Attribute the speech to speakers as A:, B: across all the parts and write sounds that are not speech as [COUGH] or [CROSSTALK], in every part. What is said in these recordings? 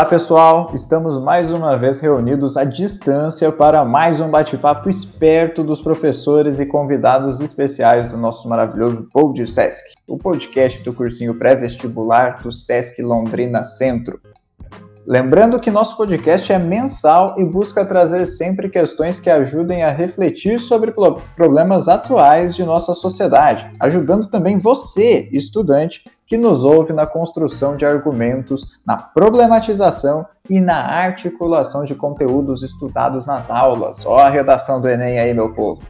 A: Olá pessoal, estamos mais uma vez reunidos à distância para mais um bate-papo esperto dos professores e convidados especiais do nosso maravilhoso Pod Sesc, o podcast do cursinho pré-vestibular do Sesc Londrina Centro. Lembrando que nosso podcast é mensal e busca trazer sempre questões que ajudem a refletir sobre problemas atuais de nossa sociedade, ajudando também você, estudante, que nos ouve na construção de argumentos, na problematização e na articulação de conteúdos estudados nas aulas. Ó a redação do Enem aí, meu povo.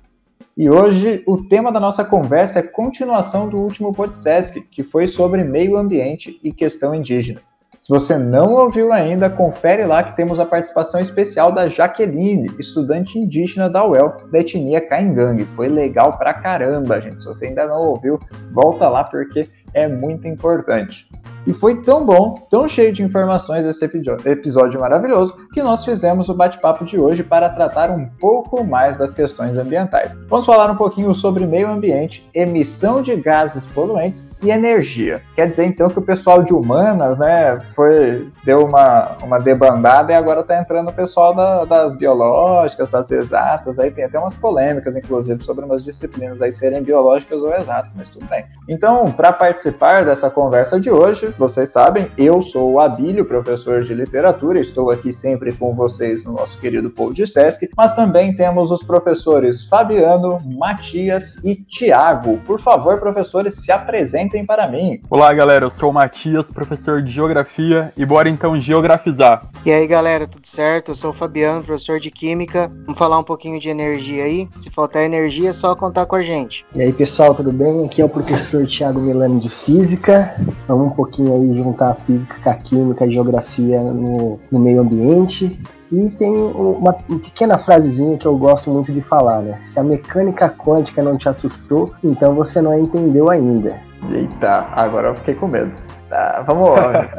A: E hoje o tema da nossa conversa é continuação do último podcast, que foi sobre meio ambiente e questão indígena. Se você não ouviu ainda, confere lá que temos a participação especial da Jaqueline, estudante indígena da UEL, da etnia Caingangue. Foi legal pra caramba, gente. Se você ainda não ouviu, volta lá porque é muito importante. E foi tão bom, tão cheio de informações esse episódio maravilhoso, que nós fizemos o bate-papo de hoje para tratar um pouco mais das questões ambientais. Vamos falar um pouquinho sobre meio ambiente, emissão de gases poluentes e energia. Quer dizer então que o pessoal de humanas, né, foi deu uma, uma debandada e agora está entrando o pessoal da, das biológicas, das exatas, aí tem até umas polêmicas, inclusive, sobre umas disciplinas aí serem biológicas ou exatas, mas tudo bem. Então, para participar dessa conversa de hoje, vocês sabem, eu sou o Abílio, professor de literatura, estou aqui sempre com vocês no nosso querido Paul de Sesc, mas também temos os professores Fabiano, Matias e Tiago. Por favor, professores, se apresentem para mim.
B: Olá, galera, eu sou o Matias, professor de Geografia, e bora então geografizar.
C: E aí, galera, tudo certo? Eu sou o Fabiano, professor de Química. Vamos falar um pouquinho de energia aí? Se faltar energia, é só contar com a gente.
D: E aí, pessoal, tudo bem? Aqui é o professor Tiago Milano de Física. Vamos um pouquinho aí, juntar a física com a química, a geografia no, no meio ambiente. E tem uma, uma, pequena frasezinha que eu gosto muito de falar, né? Se a mecânica quântica não te assustou, então você não a entendeu ainda.
A: Eita, agora eu fiquei com medo. Tá, vamos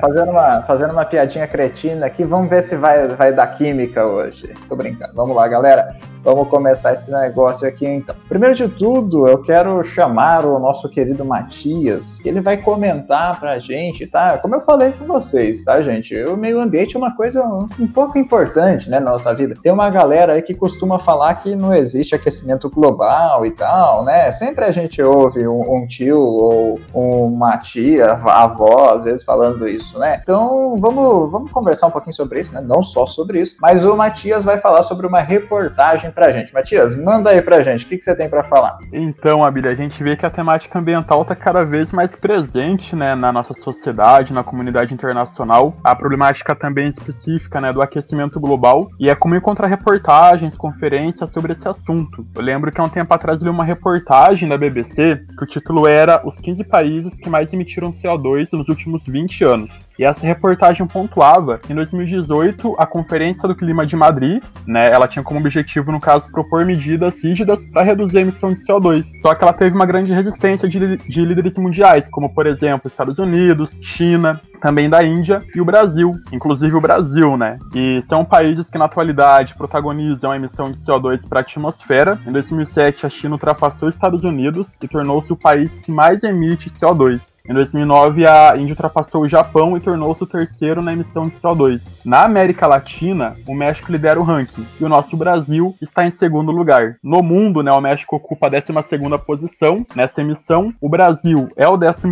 A: fazendo uma, fazendo uma piadinha cretina aqui, vamos ver se vai, vai dar química hoje. Tô brincando. Vamos lá, galera. Vamos começar esse negócio aqui então. Primeiro de tudo, eu quero chamar o nosso querido Matias, que ele vai comentar pra gente, tá? Como eu falei com vocês, tá, gente? O meio ambiente é uma coisa um, um pouco importante, né, na nossa vida. Tem uma galera aí que costuma falar que não existe aquecimento global e tal, né? Sempre a gente ouve um, um tio ou uma tia, avó, às vezes falando isso, né? Então, vamos, vamos conversar um pouquinho sobre isso, né? Não só sobre isso, mas o Matias vai falar sobre uma reportagem pra gente. Matias, manda aí pra gente, o que, que você tem para falar?
B: Então, Abília, a gente vê que a temática ambiental tá cada vez mais presente, né, na nossa sociedade, na comunidade internacional. A problemática também específica, né, do aquecimento global. E é comum encontrar reportagens, conferências sobre esse assunto. Eu lembro que há um tempo atrás li uma reportagem da BBC que o título era Os 15 países que mais emitiram CO2 nos últimos 20 anos. E essa reportagem pontuava que em 2018 a Conferência do Clima de Madrid, né, ela tinha como objetivo no caso propor medidas rígidas para reduzir a emissão de CO2. Só que ela teve uma grande resistência de, de líderes mundiais, como por exemplo Estados Unidos, China, também da Índia e o Brasil, inclusive o Brasil, né? E são países que na atualidade protagonizam a emissão de CO2 para a atmosfera. Em 2007, a China ultrapassou os Estados Unidos e tornou-se o país que mais emite CO2. Em 2009, a Índia ultrapassou o Japão e tornou-se o terceiro na emissão de CO2. Na América Latina, o México lidera o ranking e o nosso Brasil está em segundo lugar. No mundo, né, o México ocupa a 12 posição nessa emissão. O Brasil é o 14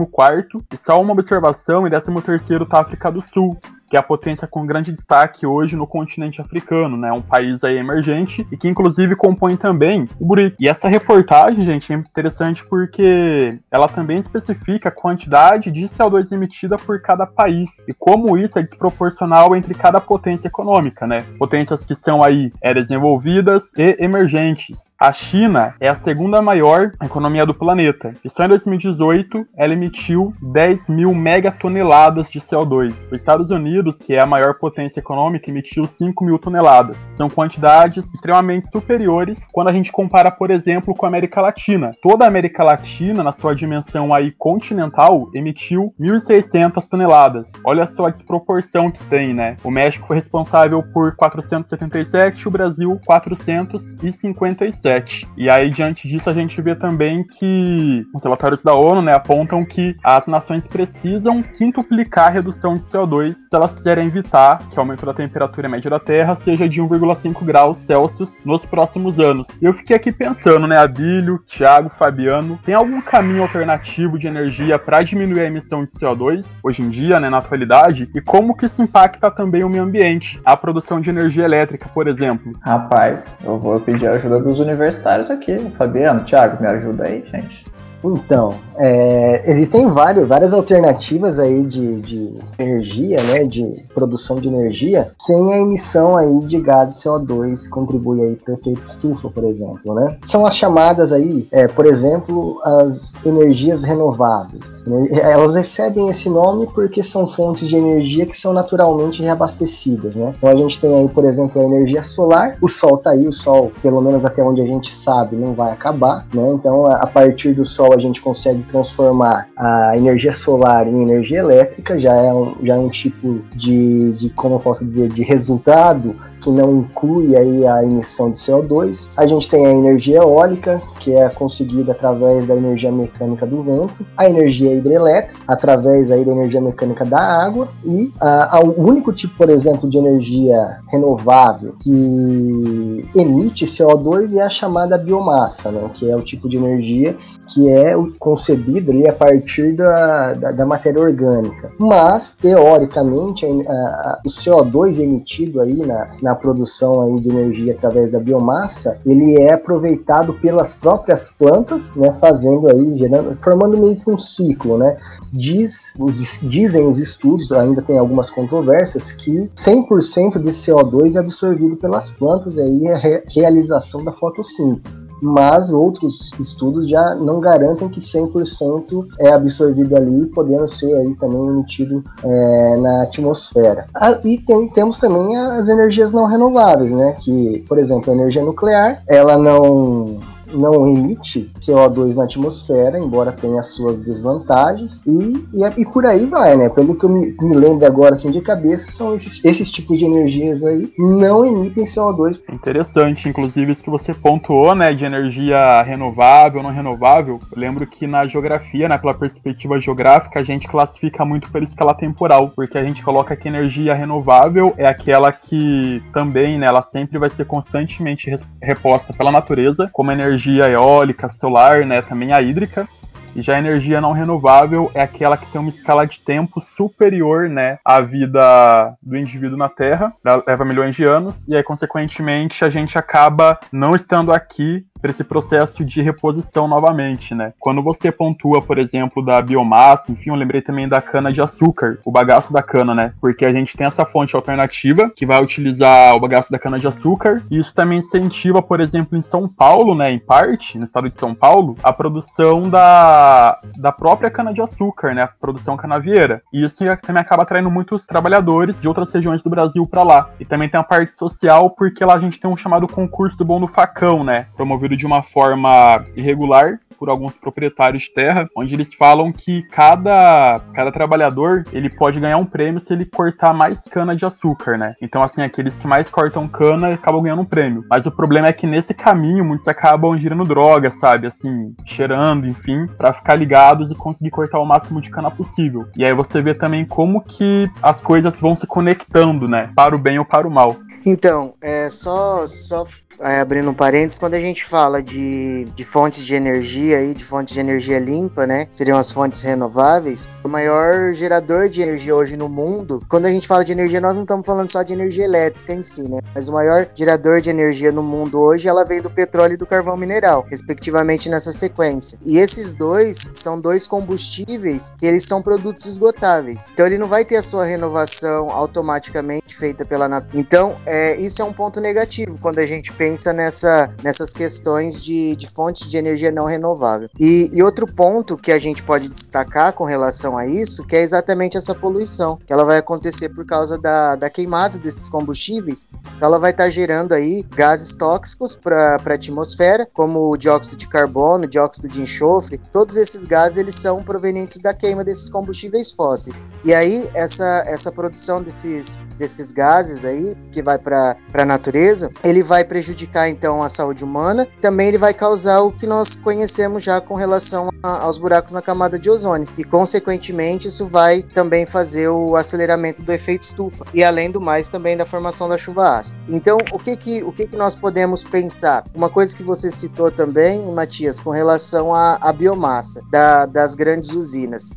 B: e só uma observação e 13 terceiro tá a África do Sul, que é a potência com grande destaque hoje no continente africano, né? Um país aí emergente e que inclusive compõe também o BRIC. E essa reportagem, gente, é interessante porque ela também especifica a quantidade de CO2 emitida por cada país e como isso é desproporcional entre cada potência econômica, né? Potências que são aí é, desenvolvidas e emergentes. A China é a segunda maior economia do planeta e só em 2018 ela emitiu 10 mil megatoneladas de CO2. Os Estados Unidos Unidos, que é a maior potência econômica, emitiu 5 mil toneladas. São quantidades extremamente superiores quando a gente compara, por exemplo, com a América Latina. Toda a América Latina, na sua dimensão aí continental, emitiu 1.600 toneladas. Olha só a desproporção que tem, né? O México foi responsável por 477, o Brasil 457. E aí, diante disso, a gente vê também que os relatórios da ONU né, apontam que as nações precisam quintuplicar a redução de CO2 se elas elas quiserem evitar que o aumento da temperatura média da Terra seja de 1,5 graus Celsius nos próximos anos. Eu fiquei aqui pensando, né, Abílio, Thiago, Fabiano, tem algum caminho alternativo de energia para diminuir a emissão de CO2 hoje em dia, né, na atualidade? E como que isso impacta também o meio ambiente, a produção de energia elétrica, por exemplo?
A: Rapaz, eu vou pedir a ajuda dos universitários aqui. Fabiano, Thiago, me ajuda aí, gente.
D: Então, é, existem vários, várias alternativas aí de, de, energia, né, de produção de energia, sem a emissão aí de gases CO2 que contribui aí para o efeito estufa, por exemplo, né? São as chamadas aí, é, por exemplo, as energias renováveis. Elas recebem esse nome porque são fontes de energia que são naturalmente reabastecidas, né? Então a gente tem aí, por exemplo, a energia solar, o sol tá aí, o sol, pelo menos até onde a gente sabe, não vai acabar, né? Então a partir do sol a gente consegue transformar a energia solar em energia elétrica, já é um, já é um tipo de, de, como eu posso dizer, de resultado que não inclui aí a emissão de CO2. A gente tem a energia eólica, que é conseguida através da energia mecânica do vento, a energia hidrelétrica, através aí da energia mecânica da água, e a, o único tipo, por exemplo, de energia renovável que emite CO2 é a chamada biomassa, né, que é o tipo de energia que é concebido ali a partir da, da, da matéria orgânica. Mas, teoricamente, a, a, o CO2 emitido aí na, na produção aí de energia através da biomassa, ele é aproveitado pelas próprias plantas, né, fazendo aí, gerando, formando meio que um ciclo, né? Diz, os, dizem os estudos, ainda tem algumas controvérsias, que 100% de CO2 é absorvido pelas plantas, aí é a re, realização da fotossíntese mas outros estudos já não garantem que 100% é absorvido ali, podendo ser aí também emitido é, na atmosfera. Ah, e tem, temos também as energias não renováveis, né? Que, por exemplo, a energia nuclear, ela não não emite CO2 na atmosfera, embora tenha suas desvantagens, e, e, e por aí vai, né? Pelo que eu me, me lembro agora assim de cabeça, são esses, esses tipos de energias aí não emitem CO2.
B: Interessante, inclusive isso que você pontuou, né, de energia renovável, não renovável. Eu lembro que na geografia, né, pela perspectiva geográfica, a gente classifica muito pela escala temporal, porque a gente coloca que energia renovável é aquela que também, né, ela sempre vai ser constantemente reposta pela natureza como energia energia eólica, solar, né, também a hídrica. E já a energia não renovável é aquela que tem uma escala de tempo superior, né, à vida do indivíduo na Terra, leva milhões de anos, e aí, consequentemente, a gente acaba não estando aqui para esse processo de reposição novamente, né? Quando você pontua, por exemplo, da biomassa, enfim, eu lembrei também da cana de açúcar, o bagaço da cana, né? Porque a gente tem essa fonte alternativa que vai utilizar o bagaço da cana de açúcar, e isso também incentiva, por exemplo, em São Paulo, né, em parte, no estado de São Paulo, a produção da, da própria cana de açúcar, né, a produção canavieira. E isso também acaba atraindo muitos trabalhadores de outras regiões do Brasil para lá. E também tem a parte social, porque lá a gente tem um chamado concurso do bom do facão, né, promovido de uma forma irregular por alguns proprietários de terra, onde eles falam que cada, cada trabalhador ele pode ganhar um prêmio se ele cortar mais cana de açúcar, né? Então, assim, aqueles que mais cortam cana acabam ganhando um prêmio. Mas o problema é que nesse caminho muitos acabam girando droga, sabe? Assim, cheirando, enfim, para ficar ligados e conseguir cortar o máximo de cana possível. E aí você vê também como que as coisas vão se conectando, né? Para o bem ou para o mal.
C: Então, é só, só é, abrindo um parênteses, quando a gente fala de, de fontes de energia aí, de fontes de energia limpa, né? Seriam as fontes renováveis. O maior gerador de energia hoje no mundo, quando a gente fala de energia, nós não estamos falando só de energia elétrica em si, né? Mas o maior gerador de energia no mundo hoje, ela vem do petróleo e do carvão mineral, respectivamente nessa sequência. E esses dois são dois combustíveis que eles são produtos esgotáveis. Então ele não vai ter a sua renovação automaticamente feita pela natureza. Então, é, isso é um ponto negativo quando a gente pensa nessa, nessas questões de, de fontes de energia não renovável. E, e, outro ponto que a gente pode destacar com relação a isso, que é exatamente essa poluição, que ela vai acontecer por causa da, da queimada desses combustíveis, então ela vai estar tá gerando aí gases tóxicos para a atmosfera, como o dióxido de carbono, dióxido de enxofre, todos esses gases eles são provenientes da queima desses combustíveis fósseis. E aí essa, essa produção desses, desses gases aí, que vai para a natureza, ele vai prejudicar então a saúde humana também ele vai causar o que nós conhecemos já com relação a, aos buracos na camada de ozônio. E, consequentemente, isso vai também fazer o aceleramento do efeito estufa. E, além do mais, também da formação da chuva ácida. Então, o que que, o que, que nós podemos pensar? Uma coisa que você citou também, Matias, com relação à, biomassa da, das grandes usinas.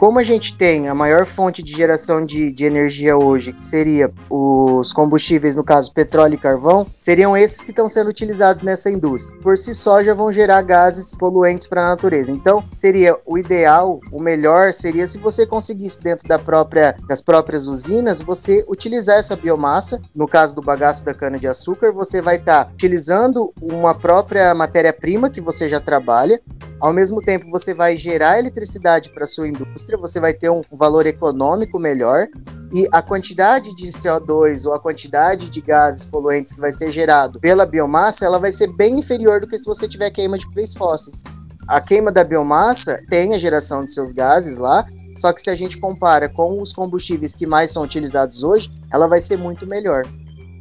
C: Como a gente tem a maior fonte de geração de, de energia hoje, que seria os combustíveis, no caso petróleo e carvão, seriam esses que estão sendo utilizados nessa indústria. Por si só, já vão gerar gases poluentes para a natureza. Então, seria o ideal, o melhor seria se você conseguisse dentro da própria, das próprias usinas, você utilizar essa biomassa. No caso do bagaço da cana de açúcar, você vai estar tá utilizando uma própria matéria-prima que você já trabalha. Ao mesmo tempo, você vai gerar eletricidade para sua indústria você vai ter um valor econômico melhor e a quantidade de CO2 ou a quantidade de gases poluentes que vai ser gerado pela biomassa, ela vai ser bem inferior do que se você tiver queima de fósseis fósseis. A queima da biomassa tem a geração de seus gases lá, só que se a gente compara com os combustíveis que mais são utilizados hoje, ela vai ser muito melhor.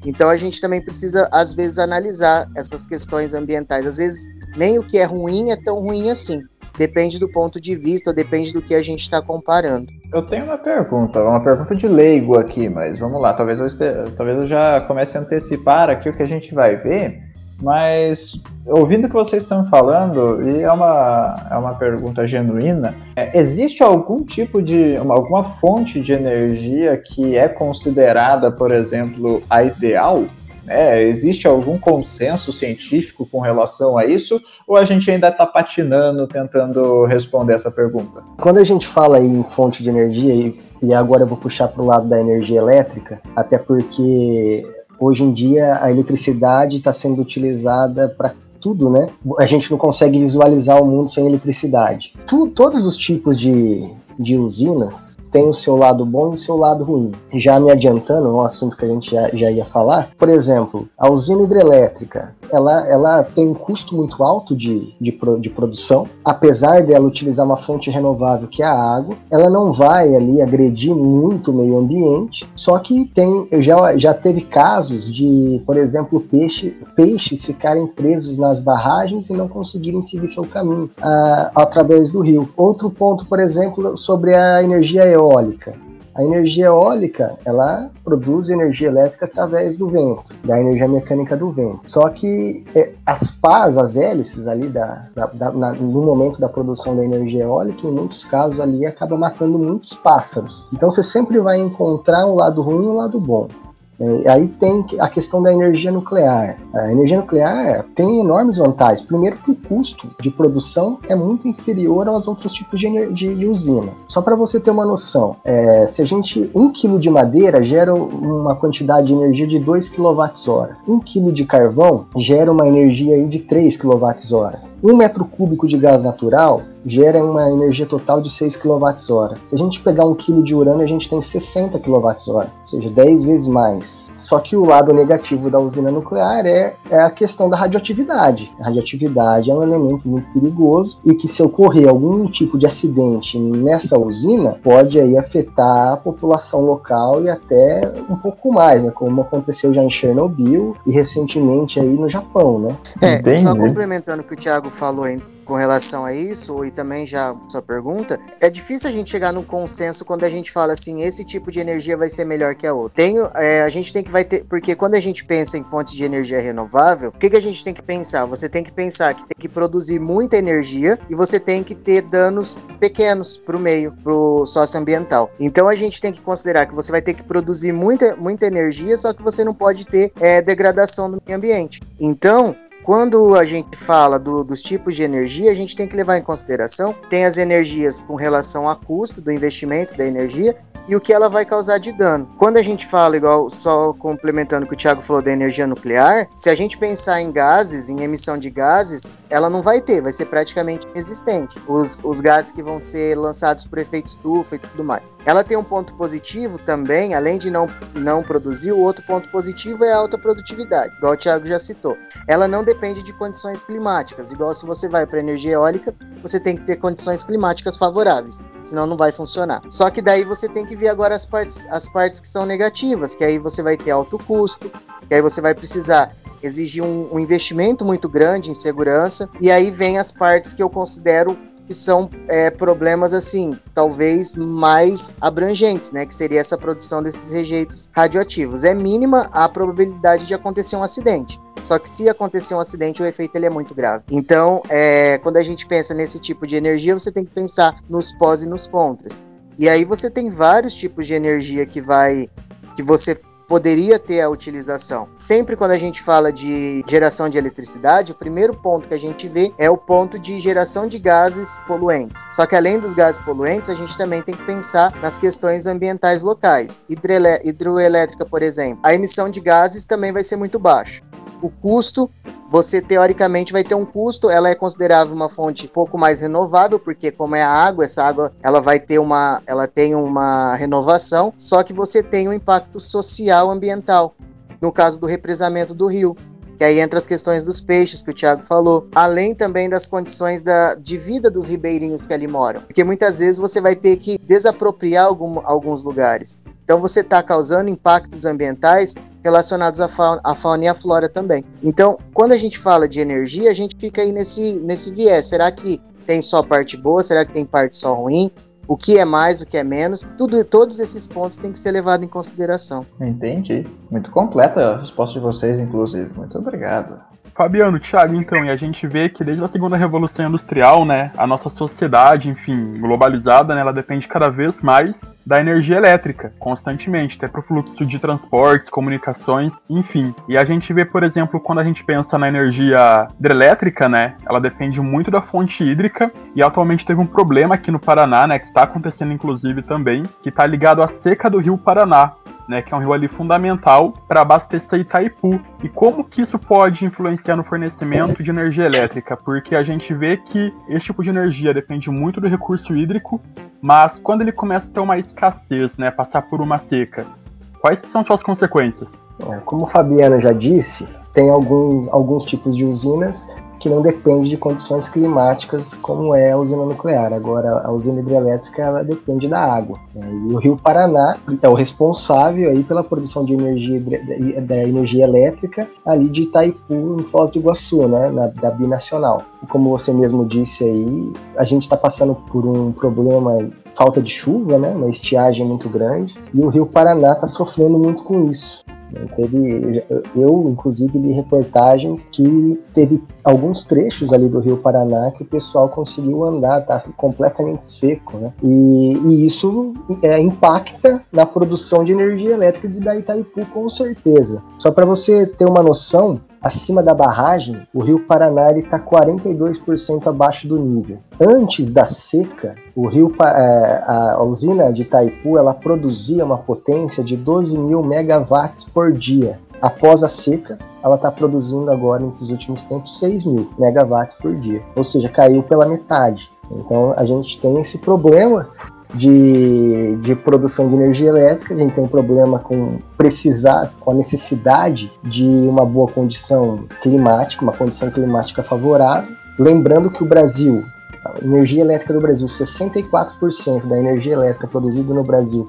C: Então a gente também precisa, às vezes, analisar essas questões ambientais. Às vezes, nem o que é ruim é tão ruim assim. Depende do ponto de vista, depende do que a gente está comparando.
A: Eu tenho uma pergunta, uma pergunta de leigo aqui, mas vamos lá, talvez eu, talvez eu já comece a antecipar aqui o que a gente vai ver, mas ouvindo o que vocês estão falando, e é uma, é uma pergunta genuína, é, existe algum tipo de, uma, alguma fonte de energia que é considerada, por exemplo, a ideal? É, existe algum consenso científico com relação a isso? Ou a gente ainda está patinando tentando responder essa pergunta?
D: Quando a gente fala em fonte de energia, e, e agora eu vou puxar para o lado da energia elétrica, até porque hoje em dia a eletricidade está sendo utilizada para tudo, né? A gente não consegue visualizar o mundo sem eletricidade. Tu, todos os tipos de, de usinas tem o seu lado bom e o seu lado ruim. Já me adiantando, um assunto que a gente já, já ia falar, por exemplo, a usina hidrelétrica, ela, ela tem um custo muito alto de, de, de produção, apesar dela utilizar uma fonte renovável que é a água, ela não vai ali agredir muito o meio ambiente, só que tem, já, já teve casos de, por exemplo, peixe, peixes ficarem presos nas barragens e não conseguirem seguir seu caminho uh, através do rio. Outro ponto, por exemplo, sobre a energia eólica eólica. A energia eólica, ela produz energia elétrica através do vento, da energia mecânica do vento. Só que é, as pás, as hélices ali da, da, da na, no momento da produção da energia eólica, em muitos casos ali acaba matando muitos pássaros. Então você sempre vai encontrar um lado ruim e um lado bom. É, aí tem a questão da energia nuclear. A energia nuclear tem enormes vantagens. Primeiro, que o custo de produção é muito inferior aos outros tipos de, de usina. Só para você ter uma noção, é, se a gente um quilo de madeira gera uma quantidade de energia de 2 kWh, um quilo de carvão gera uma energia aí de 3 kWh. Um metro cúbico de gás natural gera uma energia total de 6 kWh. Se a gente pegar um quilo de urânio, a gente tem 60 kWh, ou seja, 10 vezes mais. Só que o lado negativo da usina nuclear é, é a questão da radioatividade. A radioatividade é um elemento muito perigoso e que se ocorrer algum tipo de acidente nessa usina, pode aí afetar a população local e até um pouco mais, né? como aconteceu já em Chernobyl e recentemente aí no Japão, né?
C: É, só complementando o que o Thiago falou hein, com relação a isso, e também já sua pergunta, é difícil a gente chegar num consenso quando a gente fala assim, esse tipo de energia vai ser melhor que a outra. Tenho, é, a gente tem que vai ter, porque quando a gente pensa em fontes de energia renovável, o que, que a gente tem que pensar? Você tem que pensar que tem que produzir muita energia e você tem que ter danos pequenos para o meio, para o socioambiental. Então a gente tem que considerar que você vai ter que produzir muita, muita energia, só que você não pode ter é, degradação do meio ambiente. Então, quando a gente fala do, dos tipos de energia, a gente tem que levar em consideração tem as energias com relação a custo do investimento da energia e o que ela vai causar de dano. Quando a gente fala, igual só complementando o que o Thiago falou da energia nuclear, se a gente pensar em gases, em emissão de gases, ela não vai ter, vai ser praticamente inexistente. Os, os gases que vão ser lançados por efeito estufa e tudo mais. Ela tem um ponto positivo também, além de não, não produzir, o outro ponto positivo é a alta produtividade, igual o Thiago já citou. Ela não depende de condições climáticas, igual se você vai para energia eólica, você tem que ter condições climáticas favoráveis, senão não vai funcionar. Só que daí você tem que ver agora as partes, as partes que são negativas, que aí você vai ter alto custo, que aí você vai precisar exigir um, um investimento muito grande em segurança, e aí vem as partes que eu considero que são é, problemas assim, talvez mais abrangentes, né? Que seria essa produção desses rejeitos radioativos. É mínima a probabilidade de acontecer um acidente. Só que se acontecer um acidente, o efeito ele é muito grave. Então, é, quando a gente pensa nesse tipo de energia, você tem que pensar nos pós e nos contras. E aí você tem vários tipos de energia que vai que você poderia ter a utilização. Sempre quando a gente fala de geração de eletricidade, o primeiro ponto que a gente vê é o ponto de geração de gases poluentes. Só que além dos gases poluentes, a gente também tem que pensar nas questões ambientais locais. hidroelétrica, por exemplo, a emissão de gases também vai ser muito baixa. O custo você teoricamente vai ter um custo, ela é considerável uma fonte um pouco mais renovável, porque como é a água, essa água ela vai ter uma, ela tem uma renovação, só que você tem um impacto social ambiental. No caso do represamento do rio, que aí entra as questões dos peixes que o Thiago falou, além também das condições da, de vida dos ribeirinhos que ali moram, porque muitas vezes você vai ter que desapropriar algum, alguns lugares. Então você está causando impactos ambientais relacionados à fauna, à fauna, e à flora também. Então, quando a gente fala de energia, a gente fica aí nesse, nesse viés. Será que tem só parte boa? Será que tem parte só ruim? O que é mais, o que é menos? Tudo, todos esses pontos têm que ser levados em consideração.
A: Entendi. Muito completa a resposta de vocês, inclusive. Muito obrigado.
B: Fabiano, Thiago, então, e a gente vê que desde a segunda revolução industrial, né, a nossa sociedade, enfim, globalizada, né, ela depende cada vez mais da energia elétrica, constantemente, até para o fluxo de transportes, comunicações, enfim. E a gente vê, por exemplo, quando a gente pensa na energia hidrelétrica, né, ela depende muito da fonte hídrica e atualmente teve um problema aqui no Paraná, né, que está acontecendo inclusive também, que está ligado à seca do Rio Paraná né, que é um rio ali fundamental para abastecer Itaipu. E como que isso pode influenciar no fornecimento de energia elétrica? Porque a gente vê que esse tipo de energia depende muito do recurso hídrico, mas quando ele começa a ter uma escassez, né, passar por uma seca, quais são suas consequências?
D: É, como o Fabiano já disse, tem algum, alguns tipos de usinas que não depende de condições climáticas como é a usina nuclear. Agora, a usina hidrelétrica ela depende da água. Né? E o Rio Paraná é o responsável aí pela produção de energia da energia elétrica ali de Itaipu, em Foz do Iguaçu, né, na, da binacional. E como você mesmo disse aí, a gente está passando por um problema falta de chuva, né, uma estiagem muito grande, e o Rio Paraná está sofrendo muito com isso. Teve, eu, inclusive, li reportagens que teve alguns trechos ali do Rio Paraná que o pessoal conseguiu andar, tá completamente seco, né? E, e isso é, impacta na produção de energia elétrica de Itaipu, com certeza. Só para você ter uma noção, acima da barragem, o rio Paraná está 42% abaixo do nível. Antes da seca, o rio, é, a usina de Itaipu ela produzia uma potência de 12 mil megawatts por dia. Após a seca, ela está produzindo agora, nesses últimos tempos, 6 mil megawatts por dia. Ou seja, caiu pela metade. Então a gente tem esse problema de, de produção de energia elétrica, a gente tem um problema com precisar, com a necessidade de uma boa condição climática, uma condição climática favorável. Lembrando que o Brasil, a energia elétrica do Brasil, 64% da energia elétrica produzida no Brasil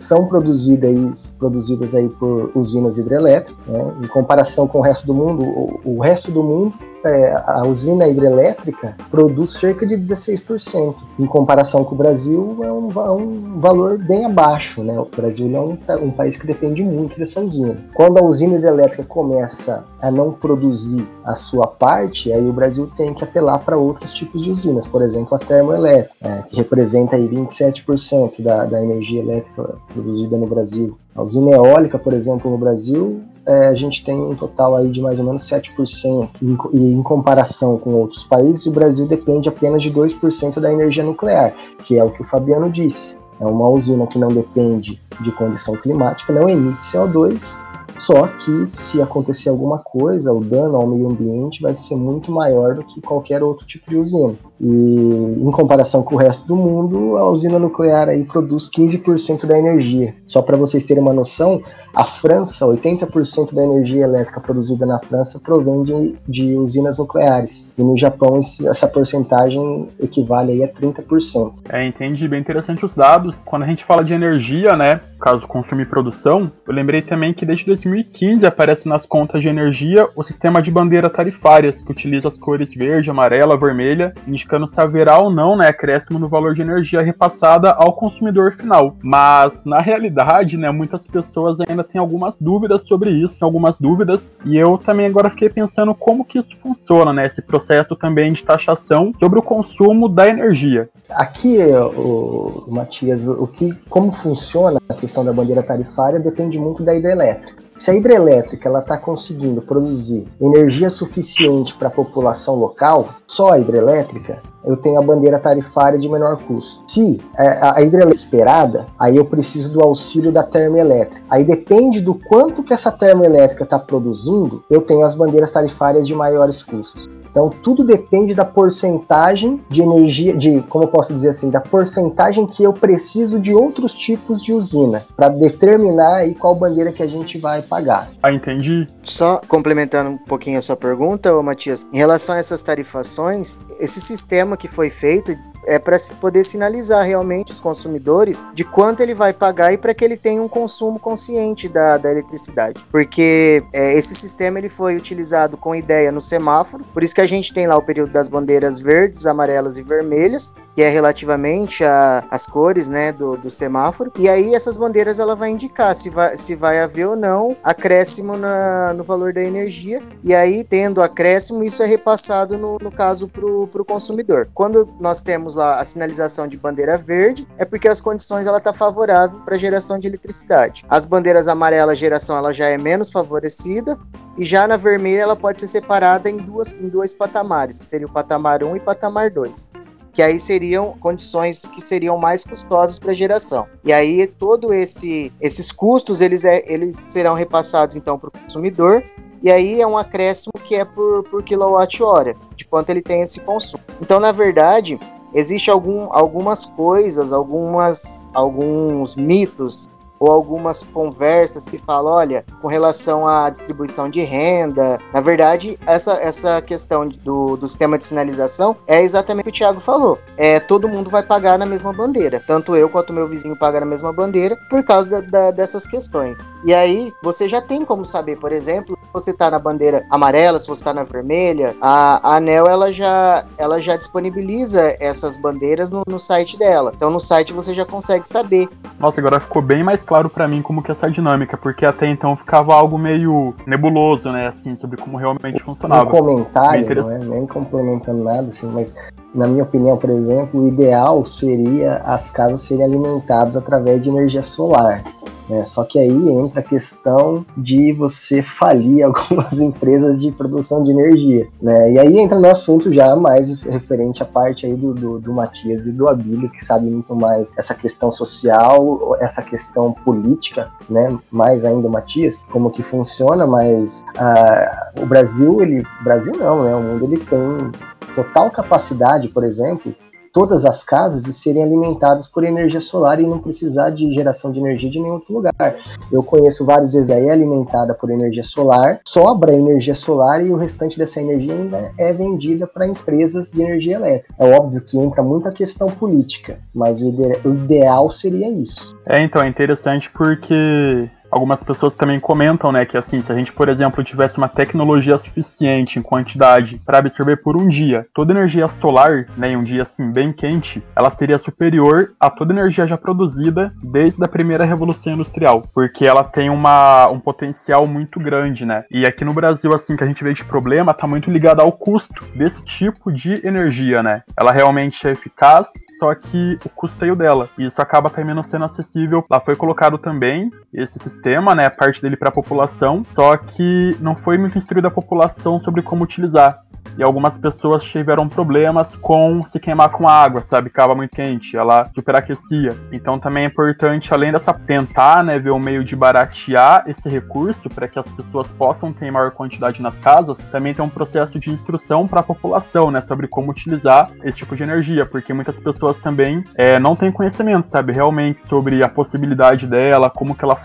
D: são produzidas, produzidas aí por usinas hidrelétricas, né? em comparação com o resto do mundo, o, o resto do mundo é, a usina hidrelétrica produz cerca de 16%. Em comparação com o Brasil, é um, é um valor bem abaixo. Né? O Brasil é um, um, país que depende muito dessa usina. Quando a usina hidrelétrica começa a não produzir a sua parte, aí o Brasil tem que apelar para outros tipos de usinas, por exemplo, a termoelétrica, é, que representa aí 27% da, da energia elétrica produzida no Brasil. A usina eólica, por exemplo, no Brasil, é, a gente tem um total aí de mais ou menos 7%. E em comparação com outros países, o Brasil depende apenas de 2% da energia nuclear, que é o que o Fabiano disse. É uma usina que não depende de condição climática, não emite CO2 só que se acontecer alguma coisa, o dano ao meio ambiente vai ser muito maior do que qualquer outro tipo de usina. E em comparação com o resto do mundo, a usina nuclear aí produz 15% da energia. Só para vocês terem uma noção, a França, 80% da energia elétrica produzida na França provém de, de usinas nucleares. E no Japão esse, essa porcentagem equivale aí a 30%.
B: É, entendi. Bem interessante os dados. Quando a gente fala de energia, né, caso consumo e produção, eu lembrei também que desde 2015 aparece nas contas de energia o sistema de bandeira tarifárias, que utiliza as cores verde, amarela, vermelha, indicando se haverá ou não né, acréscimo no valor de energia repassada ao consumidor final. Mas, na realidade, né, muitas pessoas ainda têm algumas dúvidas sobre isso, algumas dúvidas, e eu também agora fiquei pensando como que isso funciona, né, esse processo também de taxação sobre o consumo da energia.
D: Aqui, o, o Matias, o que, como funciona a questão da bandeira tarifária depende muito da hidrelétrica. Se a hidrelétrica ela está conseguindo produzir energia suficiente para a população local, só a hidrelétrica, eu tenho a bandeira tarifária de menor custo. Se é, a hidrelétrica é esperada, aí eu preciso do auxílio da termoelétrica. Aí depende do quanto que essa termoelétrica está produzindo, eu tenho as bandeiras tarifárias de maiores custos. Então tudo depende da porcentagem de energia, de como eu posso dizer assim, da porcentagem que eu preciso de outros tipos de usina para determinar aí qual bandeira que a gente vai pagar.
B: Ah, entendi.
C: Só complementando um pouquinho a sua pergunta, ô Matias, em relação a essas tarifações, esse sistema que foi feito é para poder sinalizar realmente os consumidores de quanto ele vai pagar e para que ele tenha um consumo consciente da, da eletricidade. Porque é, esse sistema ele foi utilizado com ideia no semáforo, por isso que a gente tem lá o período das bandeiras verdes, amarelas e vermelhas, que é relativamente às cores né, do, do, semáforo. E aí essas bandeiras ela vai indicar se vai, se vai haver ou não acréscimo na, no valor da energia. E aí, tendo acréscimo, isso é repassado, no, no caso, para o consumidor. Quando nós temos lá a sinalização de bandeira verde, é porque as condições ela está favorável para geração de eletricidade. As bandeiras amarelas, a geração ela já é menos favorecida, e já na vermelha ela pode ser separada em, duas, em dois patamares, que seria o patamar 1 e patamar 2 que aí seriam condições que seriam mais custosas para a geração. E aí todo esse esses custos eles, é, eles serão repassados então para o consumidor e aí é um acréscimo que é por, por quilowatt-hora, de quanto ele tem esse consumo. Então, na verdade, existe algum, algumas coisas, algumas, alguns mitos ou algumas conversas que falam, olha, com relação à distribuição de renda. Na verdade, essa, essa questão do, do sistema de sinalização é exatamente o que o Thiago falou. É, todo mundo vai pagar na mesma bandeira. Tanto eu quanto meu vizinho pagam na mesma bandeira por causa da, da, dessas questões. E aí, você já tem como saber, por exemplo, se você está na bandeira amarela, se você está na vermelha, a, a ANEL ela já, ela já disponibiliza essas bandeiras no, no site dela. Então, no site você já consegue saber.
B: Nossa, agora ficou bem mais claro para mim como que essa dinâmica, porque até então ficava algo meio nebuloso, né, assim, sobre como realmente funcionava.
D: Um comentário, não é nem complementando nada, assim, mas na minha opinião, por exemplo, o ideal seria as casas serem alimentadas através de energia solar. Né? Só que aí entra a questão de você falir [LAUGHS] algumas empresas de produção de energia. Né? E aí entra no assunto já mais referente à parte aí do, do, do Matias e do Abílio, que sabe muito mais essa questão social, essa questão política, né? mais ainda o Matias, como que funciona, mas uh, o Brasil, ele. Brasil não, né? O mundo ele tem total capacidade, por exemplo, todas as casas de serem alimentadas por energia solar e não precisar de geração de energia de nenhum outro lugar. Eu conheço vários vezes aí alimentada por energia solar, sobra energia solar e o restante dessa energia ainda é vendida para empresas de energia elétrica. É óbvio que entra muita questão política, mas o, ide o ideal seria isso.
B: É, então, é interessante porque Algumas pessoas também comentam, né, que assim, se a gente, por exemplo, tivesse uma tecnologia suficiente em quantidade para absorver por um dia toda energia solar, né, em um dia assim bem quente, ela seria superior a toda energia já produzida desde a primeira revolução industrial, porque ela tem uma, um potencial muito grande, né? E aqui no Brasil, assim, que a gente vê de problema, tá muito ligado ao custo desse tipo de energia, né? Ela realmente é eficaz, só que o custeio dela. E isso acaba terminando sendo acessível. Lá foi colocado também esse sistema, né, parte dele para a população, só que não foi muito instruída a população sobre como utilizar e algumas pessoas tiveram problemas com se queimar com água, sabe? Ficava muito quente, ela superaquecia. Então também é importante, além dessa tentar, né, ver um meio de baratear esse recurso para que as pessoas possam ter maior quantidade nas casas, também tem um processo de instrução para a população, né, sobre como utilizar esse tipo de energia, porque muitas pessoas também é, não têm conhecimento, sabe, realmente sobre a possibilidade dela, como que ela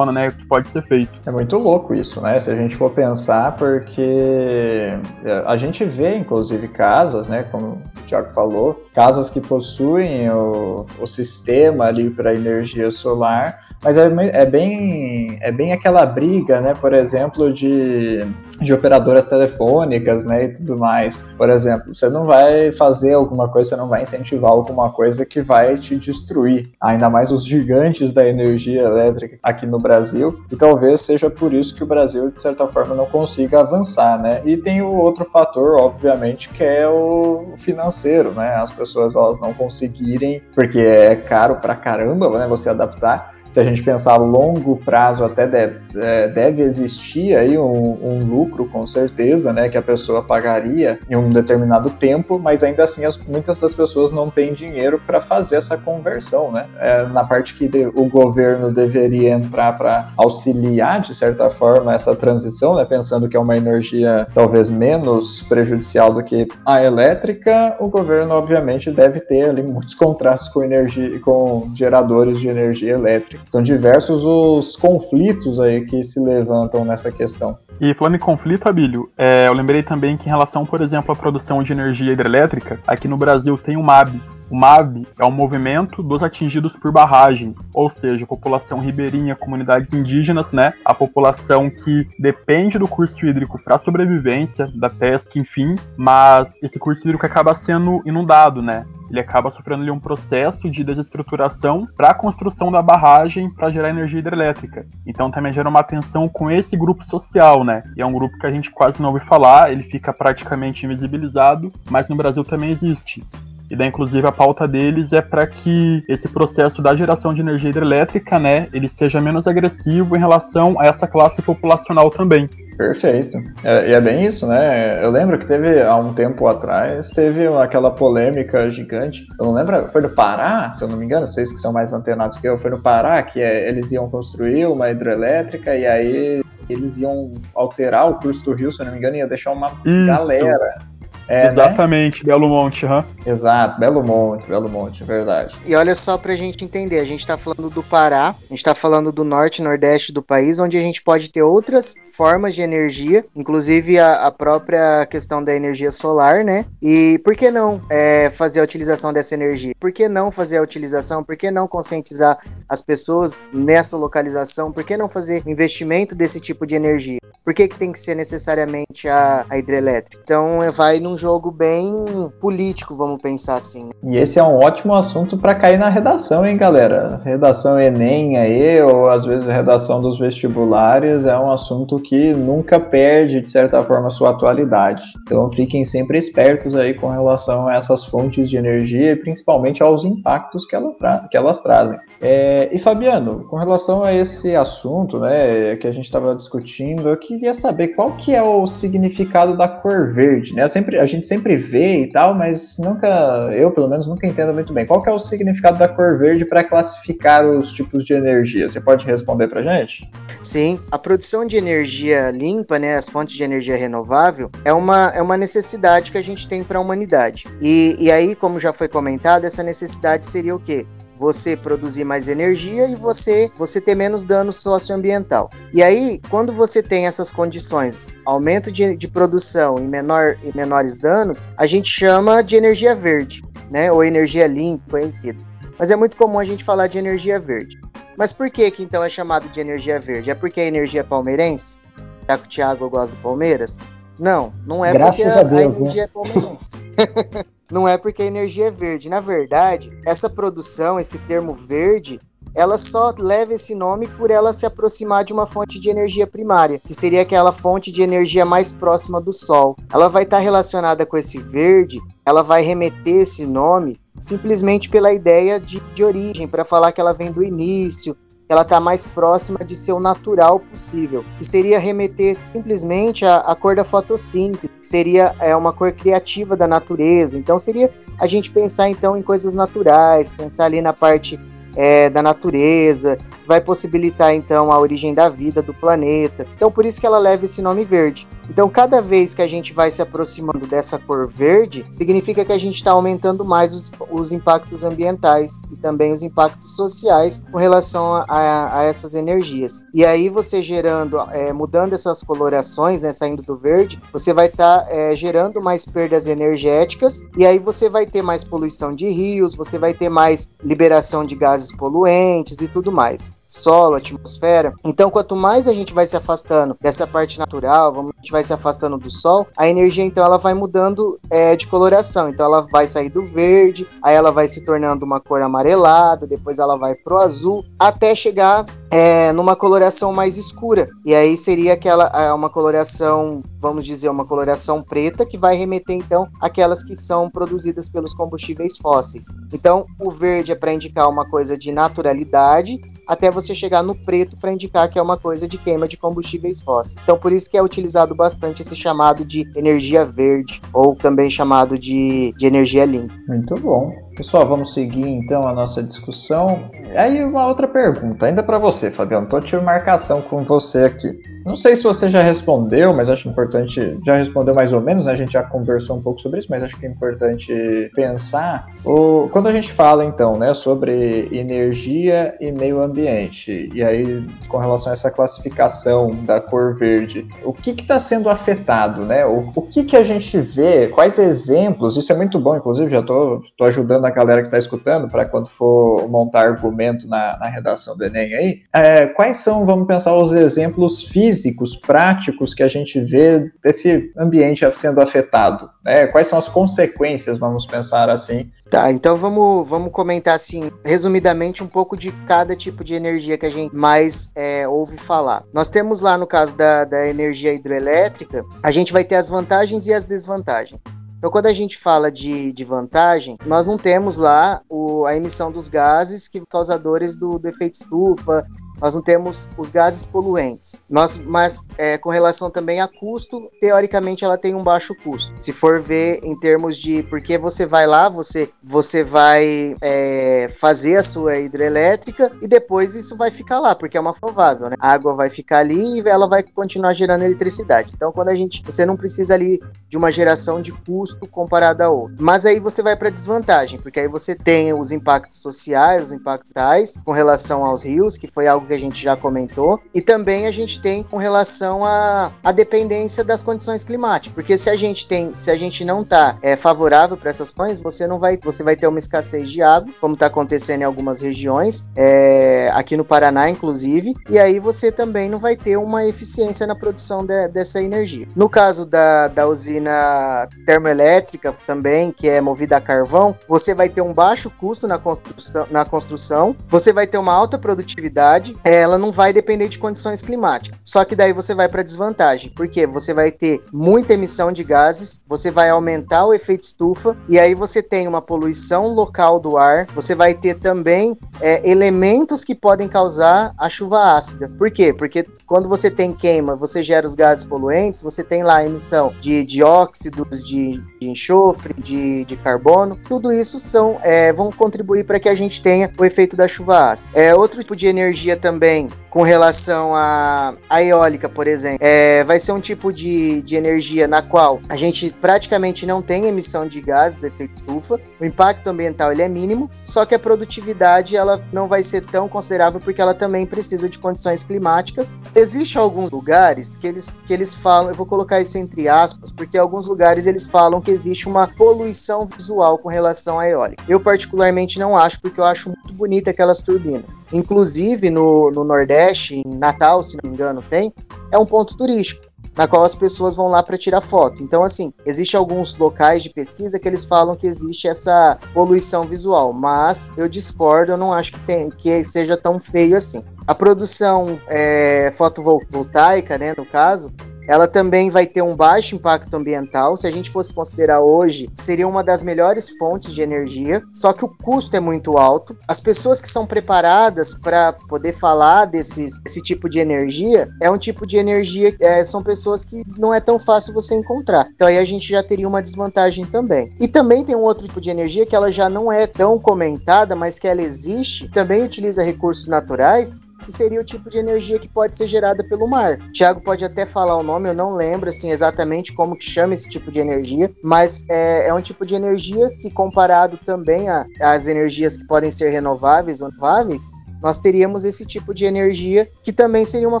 B: funciona, né, o que pode ser feito.
A: É muito louco isso, né? Se a gente for pensar, porque é, a gente vê, inclusive, casas, né, como o Tiago falou, casas que possuem o, o sistema ali para energia solar, Mas é, é, bem, é bem aquela briga, né? Por exemplo, de, de operadoras telefônicas, né? E tudo mais. Por exemplo, você não vai fazer alguma coisa, você não vai incentivar alguma coisa que vai te destruir. Ainda mais os gigantes da energia elétrica aqui no Brasil. E talvez seja por isso que o Brasil, de certa forma, não consiga avançar, né? E tem o outro fator, obviamente, que é o financeiro, né? As pessoas elas não conseguirem, porque é caro pra caramba, né? Você adaptar se a gente pensar a longo prazo, até deve, é, deve existir aí um, um, lucro, com certeza, né, que a pessoa pagaria em um determinado tempo, mas ainda assim as, muitas das pessoas não têm dinheiro para fazer essa conversão, né? É, na parte que de, o governo deveria entrar para auxiliar, de certa forma, essa transição, né, pensando que é uma energia talvez menos prejudicial do que a elétrica, o governo, obviamente, deve ter ali muitos contratos com energia, com geradores de energia elétrica. São diversos os conflitos aí que se levantam nessa questão.
B: E falando em conflito, Abílio, é, eu lembrei também que em relação, por exemplo, à produção de energia hidrelétrica, aqui no Brasil tem o MAB, o MAB é o movimento dos atingidos por barragem, ou seja, população ribeirinha, comunidades indígenas, né? A população que depende do curso hídrico para sobrevivência, da pesca, enfim, mas esse curso hídrico acaba sendo inundado, né? Ele acaba sofrendo ali um processo de desestruturação para a construção da barragem para gerar energia hidrelétrica. Então também gera uma tensão com esse grupo social, né? E é um grupo que a gente quase não ouve falar, ele fica praticamente invisibilizado, mas no Brasil também existe. E daí, inclusive, a pauta deles é para que esse processo da geração de energia hidrelétrica, né, ele seja menos agressivo em relação a essa classe populacional também.
A: Perfeito. É, e é bem isso, né? Eu lembro que teve, há um tempo atrás, teve aquela polêmica gigante. Eu não lembro, foi no Pará, se eu não me engano, vocês que são mais antenados que eu, foi no Pará que é, eles iam construir uma hidrelétrica e aí eles iam alterar o curso do rio, se eu não me engano, ia deixar uma isso. galera
B: é, né? Exatamente, né? Belo Monte, hã?
A: Exato, Belo Monte, Belo Monte, é verdade.
C: E olha só pra gente entender, a gente tá falando do Pará, a gente tá falando do norte e nordeste do país, onde a gente pode ter outras formas de energia, inclusive a, a própria questão da energia solar, né? E por que não é, fazer a utilização dessa energia? Por que não fazer a utilização? Por que não conscientizar as pessoas nessa localização? Por que não fazer investimento desse tipo de energia? Por que, que tem que ser necessariamente a, a hidrelétrica? Então vai num jogo bem político, vamos pensar assim.
A: E esse é um ótimo assunto para cair na redação, hein, galera? Redação Enem aí, ou às vezes redação dos vestibulares, é um assunto que nunca perde, de certa forma, sua atualidade. Então fiquem sempre espertos aí com relação a essas fontes de energia e principalmente aos impactos que, ela que elas trazem. É, e Fabiano, com relação a esse assunto, né, que a gente estava discutindo, eu queria saber qual que é o significado da cor verde, né? Sempre, a gente sempre vê e tal, mas nunca, eu pelo menos nunca entendo muito bem. Qual que é o significado da cor verde para classificar os tipos de energia? Você pode responder para gente?
C: Sim, a produção de energia limpa, né, as fontes de energia renovável, é uma, é uma necessidade que a gente tem para a humanidade. E, e aí, como já foi comentado, essa necessidade seria o quê? Você produzir mais energia e você você ter menos dano socioambiental. E aí, quando você tem essas condições, aumento de, de produção e, menor, e menores danos, a gente chama de energia verde, né? Ou energia limpa, conhecida. Mas é muito comum a gente falar de energia verde. Mas por que que então é chamado de energia verde? É porque é energia palmeirense? Já que o Thiago gosta do Palmeiras? Não, não é
D: Graças
C: porque
D: a, Deus,
C: a energia
D: né?
C: é palmeirense. [LAUGHS] não é porque a energia é verde. Na verdade, essa produção, esse termo verde, ela só leva esse nome por ela se aproximar de uma fonte de energia primária, que seria aquela fonte de energia mais próxima do Sol. Ela vai estar relacionada com esse verde, ela vai remeter esse nome simplesmente pela ideia de, de origem, para falar que ela vem do início, ela está mais próxima de ser o natural possível, que seria remeter simplesmente à, à cor da fotossíntese, seria é, uma cor criativa da natureza. Então seria a gente pensar então em coisas naturais, pensar ali na parte é, da natureza, vai possibilitar então a origem da vida do planeta. Então por isso que ela leva esse nome verde. Então cada vez que a gente vai se aproximando dessa cor verde, significa que a gente está aumentando mais os, os, impactos ambientais e também os impactos sociais com relação a, a, a essas energias. E aí você gerando, é, mudando essas colorações, né, saindo do verde, você vai estar tá, é, gerando mais perdas energéticas e aí você vai ter mais poluição de rios, você vai ter mais liberação de gases poluentes e tudo mais. Solo, atmosfera. Então, quanto mais a gente vai se afastando dessa parte natural, a gente vai se afastando do sol, a energia então ela vai mudando é, de coloração. Então, ela vai sair do verde, aí ela vai se tornando uma cor amarelada, depois ela vai pro azul, até chegar é, numa coloração mais escura. E aí seria aquela é, uma coloração, vamos dizer, uma coloração preta que vai remeter então aquelas que são produzidas pelos combustíveis fósseis. Então, o verde é para indicar uma coisa de naturalidade, até você chegar no preto para indicar que é uma coisa de queima de combustíveis fósseis. Então, por isso que é utilizado bastante esse chamado de energia verde, ou também chamado de, de energia limpa.
A: Muito bom. Pessoal, vamos seguir então a nossa discussão. Aí uma outra pergunta, ainda para você, Fabiano. Tô tirando marcação com você aqui. Não sei se você já respondeu, mas acho importante. Já respondeu mais ou menos, né? A gente já conversou um pouco sobre isso, mas acho que é importante pensar. O, quando a gente fala então, né, sobre energia e meio ambiente, e aí com relação a essa classificação da cor verde, o que está sendo afetado, né? O, o que, que a gente vê? Quais exemplos? Isso é muito bom, inclusive, já tô ajudando a galera que está escutando para quando for montar argumento na, na redação do Enem aí. É, quais são, vamos pensar, os exemplos físicos? físicos, práticos que a gente vê desse ambiente sendo afetado? Né? Quais são as consequências, vamos pensar assim?
C: Tá, então vamos, vamos comentar assim, resumidamente, um pouco de cada tipo de energia que a gente mais é, ouve falar. Nós temos lá no caso da, da energia hidrelétrica, a gente vai ter as vantagens e as desvantagens. Então, quando a gente fala de, de vantagem, nós não temos lá o, a emissão dos gases que causadores do, do efeito estufa, nós não temos os gases poluentes. Nós, mas é, com relação também a custo, teoricamente ela tem um baixo custo. Se for ver em termos de porque você vai lá, você, você vai é, fazer a sua hidrelétrica e depois isso vai ficar lá, porque é uma provável, né? A água vai ficar ali e ela vai continuar gerando eletricidade. Então, quando a gente, você não precisa ali de uma geração de custo comparada a outra. Mas aí você vai para desvantagem, porque aí você tem os impactos sociais, os impactos tais com relação aos rios, que foi algo que a gente já comentou, e também a gente tem com relação à, à dependência das condições climáticas, porque se a gente tem, se a gente não está é, favorável para essas coisas, você não vai, você vai ter uma escassez de água, como está acontecendo em algumas regiões, é, aqui no Paraná, inclusive, e aí você também não vai ter uma eficiência na produção de, dessa energia. No caso da, da usina termoelétrica também, que é movida a carvão, você vai ter um baixo custo na construção, na construção você vai ter uma alta produtividade ela não vai depender de condições climáticas. Só que daí você vai para desvantagem, porque você vai ter muita emissão de gases, você vai aumentar o efeito estufa e aí você tem uma poluição local do ar. Você vai ter também é, elementos que podem causar a chuva ácida. Por quê? Porque quando você tem queima, você gera os gases poluentes, você tem lá a emissão de dióxidos, de, de enxofre, de, de, carbono. Tudo isso são é, vão contribuir para que a gente tenha o efeito da chuva ácida. É outro tipo de energia também também com relação à, eólica, por exemplo. É, vai ser um tipo de, de energia na qual a gente praticamente não tem emissão de gás do efeito estufa, o impacto ambiental ele é mínimo, só que a produtividade ela não vai ser tão considerável porque ela também precisa de condições climáticas. Existem alguns lugares que eles, que eles falam, eu vou colocar isso entre aspas, porque alguns lugares eles falam que existe uma poluição visual com relação à eólica. Eu particularmente não acho, porque eu acho muito bonita aquelas turbinas. Inclusive no, no Nordeste Nordeste, em Natal, se não me engano, tem, é um ponto turístico, na qual as pessoas vão lá para tirar foto. Então, assim, existe alguns locais de pesquisa que eles falam que existe essa poluição visual, mas eu discordo, eu não acho que, tem, que seja tão feio assim. A produção é, fotovoltaica, né, no caso, ela também vai ter um baixo impacto ambiental. Se a gente fosse considerar hoje, seria uma das melhores fontes de energia, só que o custo é muito alto. As pessoas que são preparadas para poder falar desses, desse tipo de energia é um tipo de energia, é, são pessoas que não é tão fácil você encontrar. Então aí a gente já teria uma desvantagem também. E também tem um outro tipo de energia que ela já não é tão comentada, mas que ela existe, também utiliza recursos naturais, que seria o tipo de energia que pode ser gerada pelo mar. O Thiago pode até falar o nome, eu não lembro assim exatamente como que chama esse tipo de energia, mas é, é um tipo de energia que comparado também às energias que podem ser renováveis ou renováveis, nós teríamos esse tipo de energia que também seria uma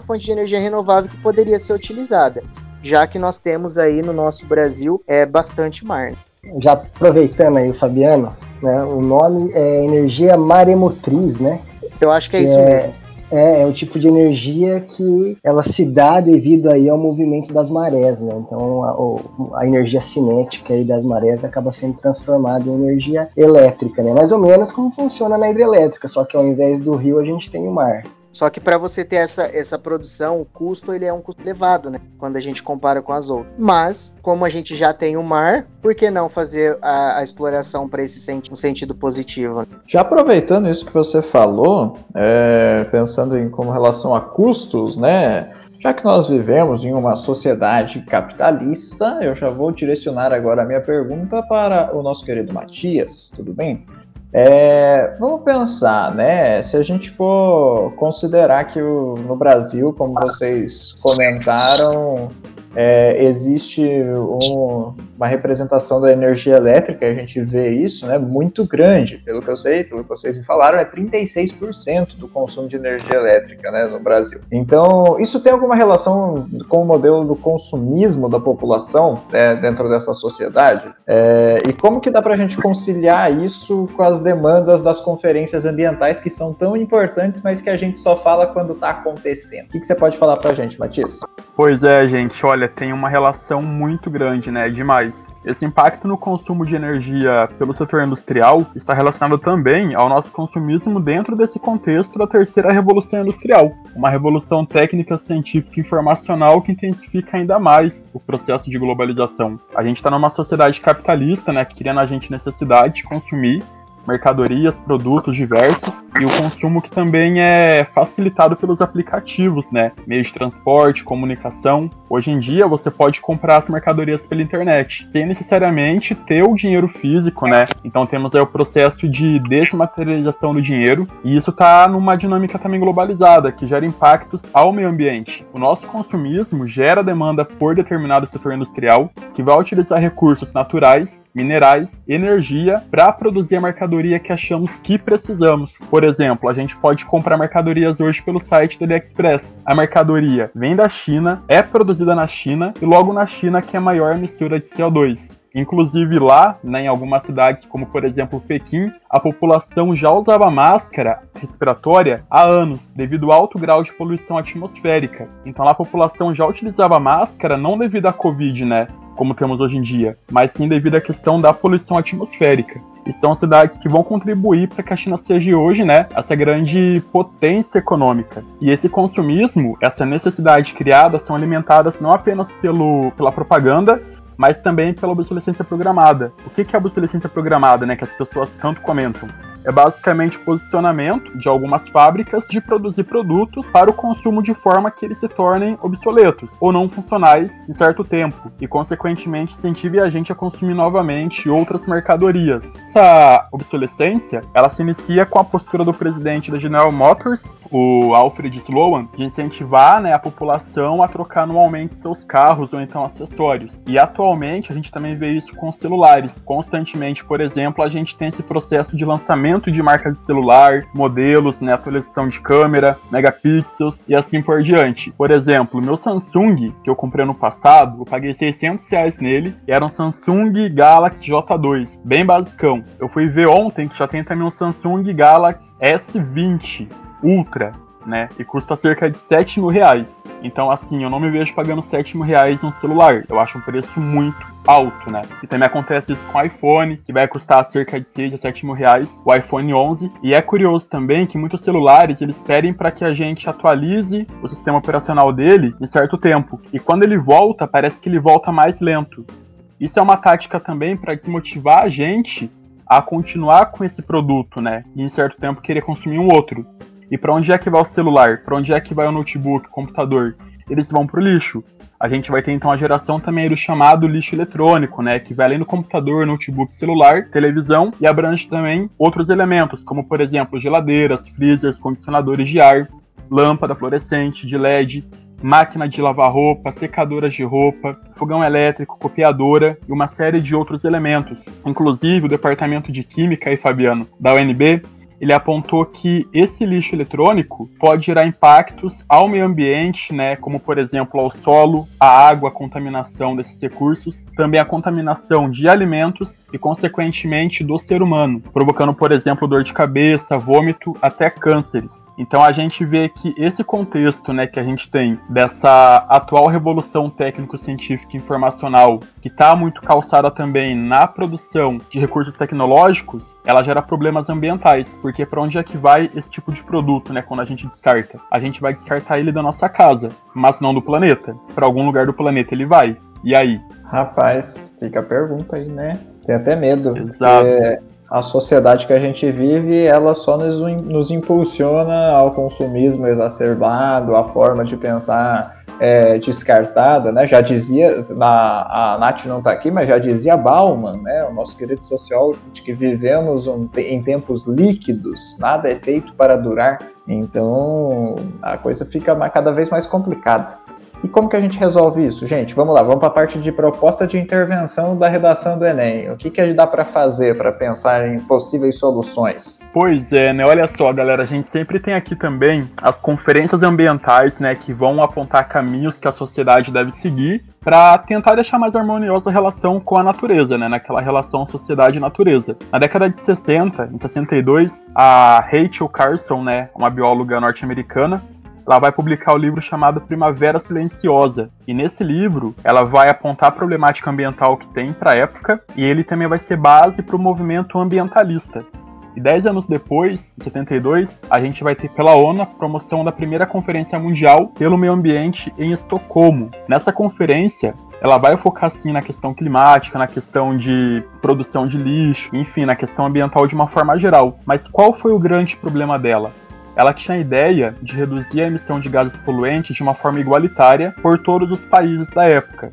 C: fonte de energia renovável que poderia ser utilizada, já que nós temos aí no nosso Brasil é bastante mar. Né?
D: Já aproveitando aí o Fabiano, né, o nome é energia maremotriz, né?
C: Eu acho que é isso é, mesmo
D: É, é o tipo de energia que ela se dá devido aí ao movimento das marés, né? Então a, a energia cinética aí das marés acaba sendo transformada em energia elétrica, né? Mais ou menos como funciona na hidrelétrica, só que ao invés do rio a gente tem o mar.
C: Só que para você ter essa, essa produção, o custo ele é um custo elevado, né? Quando a gente compara com as outras. Mas, como a gente já tem o mar, por que não fazer a, a exploração para esse sentido, um sentido positivo?
A: Já aproveitando isso que você falou, é, pensando em como relação a custos, né? Já que nós vivemos em uma sociedade capitalista, eu já vou direcionar agora a minha pergunta para o nosso querido Matias, tudo bem? É, vamos pensar, né? Se a gente for considerar que o, no Brasil, como vocês comentaram, é, existe um, uma representação da energia elétrica, a gente vê isso, né, muito grande, pelo que eu sei, pelo que vocês me falaram, é 36% do consumo de energia elétrica, né, no Brasil. Então, isso tem alguma relação com o modelo do consumismo da população né, dentro dessa sociedade? É, e como que dá para a gente conciliar isso com as demandas das conferências ambientais que são tão importantes, mas que a gente só fala quando está acontecendo? O que, que você pode falar para a gente, Matias?
B: Pois é, gente, olha, tem uma relação muito grande, né? Demais. Esse impacto no consumo de energia pelo setor industrial está relacionado também ao nosso consumismo dentro desse contexto da terceira revolução industrial, uma revolução técnica, científica e informacional que intensifica ainda mais o processo de globalização. A gente está numa sociedade capitalista, né, que cria na gente necessidade de consumir mercadorias, produtos diversos e o consumo que também é facilitado pelos aplicativos, né? Meio de transporte, comunicação. Hoje em dia você pode comprar as mercadorias pela internet, sem necessariamente ter o dinheiro físico, né? Então temos aí o processo de desmaterialização do dinheiro e isso está numa dinâmica também globalizada, que gera impactos ao meio ambiente. O nosso consumismo gera demanda por determinado setor industrial que vai utilizar recursos naturais minerais, energia para produzir a mercadoria que achamos que precisamos. Por exemplo, a gente pode comprar mercadorias hoje pelo site da AliExpress. A mercadoria vem da China, é produzida na China e logo na China que é a maior mistura de CO2. Inclusive lá, né, em algumas cidades, como por exemplo Pequim, a população já usava máscara respiratória há anos, devido ao alto grau de poluição atmosférica. Então lá a população já utilizava máscara não devido à Covid, né? Como temos hoje em dia, mas sim devido à questão da poluição atmosférica. E são cidades que vão contribuir para que a China seja hoje, né, essa grande potência econômica. E esse consumismo, essa necessidade criada, são alimentadas não apenas pelo, pela propaganda, mas também pela obsolescência programada. O que é a obsolescência programada, né, que as pessoas tanto comentam? É basicamente o posicionamento de algumas fábricas de produzir produtos para o consumo de forma que eles se tornem obsoletos ou não funcionais em certo tempo e, consequentemente, incentive a gente a consumir novamente outras mercadorias. Essa obsolescência ela se inicia com a postura do presidente da General Motors, o Alfred Sloan, de incentivar né, a população a trocar anualmente seus carros ou então acessórios. E atualmente a gente também vê isso com celulares. Constantemente, por exemplo, a gente tem esse processo de lançamento de marcas de celular, modelos, né, atualização de câmera, megapixels e assim por diante. Por exemplo, meu Samsung, que eu comprei no passado, eu paguei 600 reais nele era um Samsung Galaxy J2, bem basicão. Eu fui ver ontem que já tem também um Samsung Galaxy S20 Ultra, né? E custa cerca de 7 mil reais. Então, assim, eu não me vejo pagando 7 mil reais um celular. Eu acho um preço muito alto, né? E também acontece isso com o iPhone, que vai custar cerca de 6 a 7 mil reais, o iPhone 11. E é curioso também que muitos celulares, eles pedem para que a gente atualize o sistema operacional dele em certo tempo. E quando ele volta, parece que ele volta mais lento. Isso é uma tática também para desmotivar a gente a continuar com esse produto, né? E em certo tempo querer consumir um outro. E para onde é que vai o celular? Para onde é que vai o notebook, o computador? Eles vão pro lixo. A gente vai ter então a geração também do chamado lixo eletrônico, né, que vai além do computador, notebook, celular, televisão e abrange também outros elementos, como por exemplo geladeiras, freezers, condicionadores de ar, lâmpada fluorescente de LED, máquina de lavar roupa, secadoras de roupa, fogão elétrico, copiadora e uma série de outros elementos. Inclusive, o departamento de Química e Fabiano da UNB ele apontou que esse lixo eletrônico pode gerar impactos ao meio ambiente, né, como por exemplo ao solo, à água, a contaminação desses recursos, também a contaminação de alimentos e consequentemente do ser humano, provocando por exemplo dor de cabeça, vômito, até cânceres. Então a gente vê que esse contexto, né, que a gente tem dessa atual revolução técnico-científica informacional, que está muito calçada também na produção de recursos tecnológicos, ela gera problemas ambientais, porque para onde é que vai esse tipo de produto, né, quando a gente descarta? A gente vai descartar ele da nossa casa, mas não do planeta. Para algum lugar do planeta ele vai. E aí?
A: Rapaz, fica a pergunta aí, né? Tem até medo.
B: Exato.
A: A sociedade que a gente vive, ela só nos, nos impulsiona ao consumismo exacerbado, a forma de pensar é, descartada, né? Já dizia, na, a Nath não está aqui, mas já dizia Bauman, né? O nosso querido sociólogo, de que vivemos um, em tempos líquidos, nada é feito para durar. Então a coisa fica cada vez mais complicada. E como que a gente resolve isso, gente? Vamos lá, vamos para a parte de proposta de intervenção da redação do Enem. O que, que dá para fazer para pensar em possíveis soluções?
B: Pois é, né? Olha só, galera, a gente sempre tem aqui também as conferências ambientais, né, que vão apontar caminhos que a sociedade deve seguir para tentar deixar mais harmoniosa a relação com a natureza, né, naquela relação sociedade-natureza. Na década de 60, em 62, a Rachel Carson, né, uma bióloga norte-americana, ela vai publicar o livro chamado Primavera Silenciosa. E nesse livro, ela vai apontar a problemática ambiental que tem para a época, e ele também vai ser base para o movimento ambientalista. E dez anos depois, em 72, a gente vai ter pela ONU a promoção da primeira Conferência Mundial pelo Meio Ambiente em Estocolmo. Nessa conferência, ela vai focar sim na questão climática, na questão de produção de lixo, enfim, na questão ambiental de uma forma geral. Mas qual foi o grande problema dela? Ela tinha a ideia de reduzir a emissão de gases poluentes de uma forma igualitária por todos os países da época.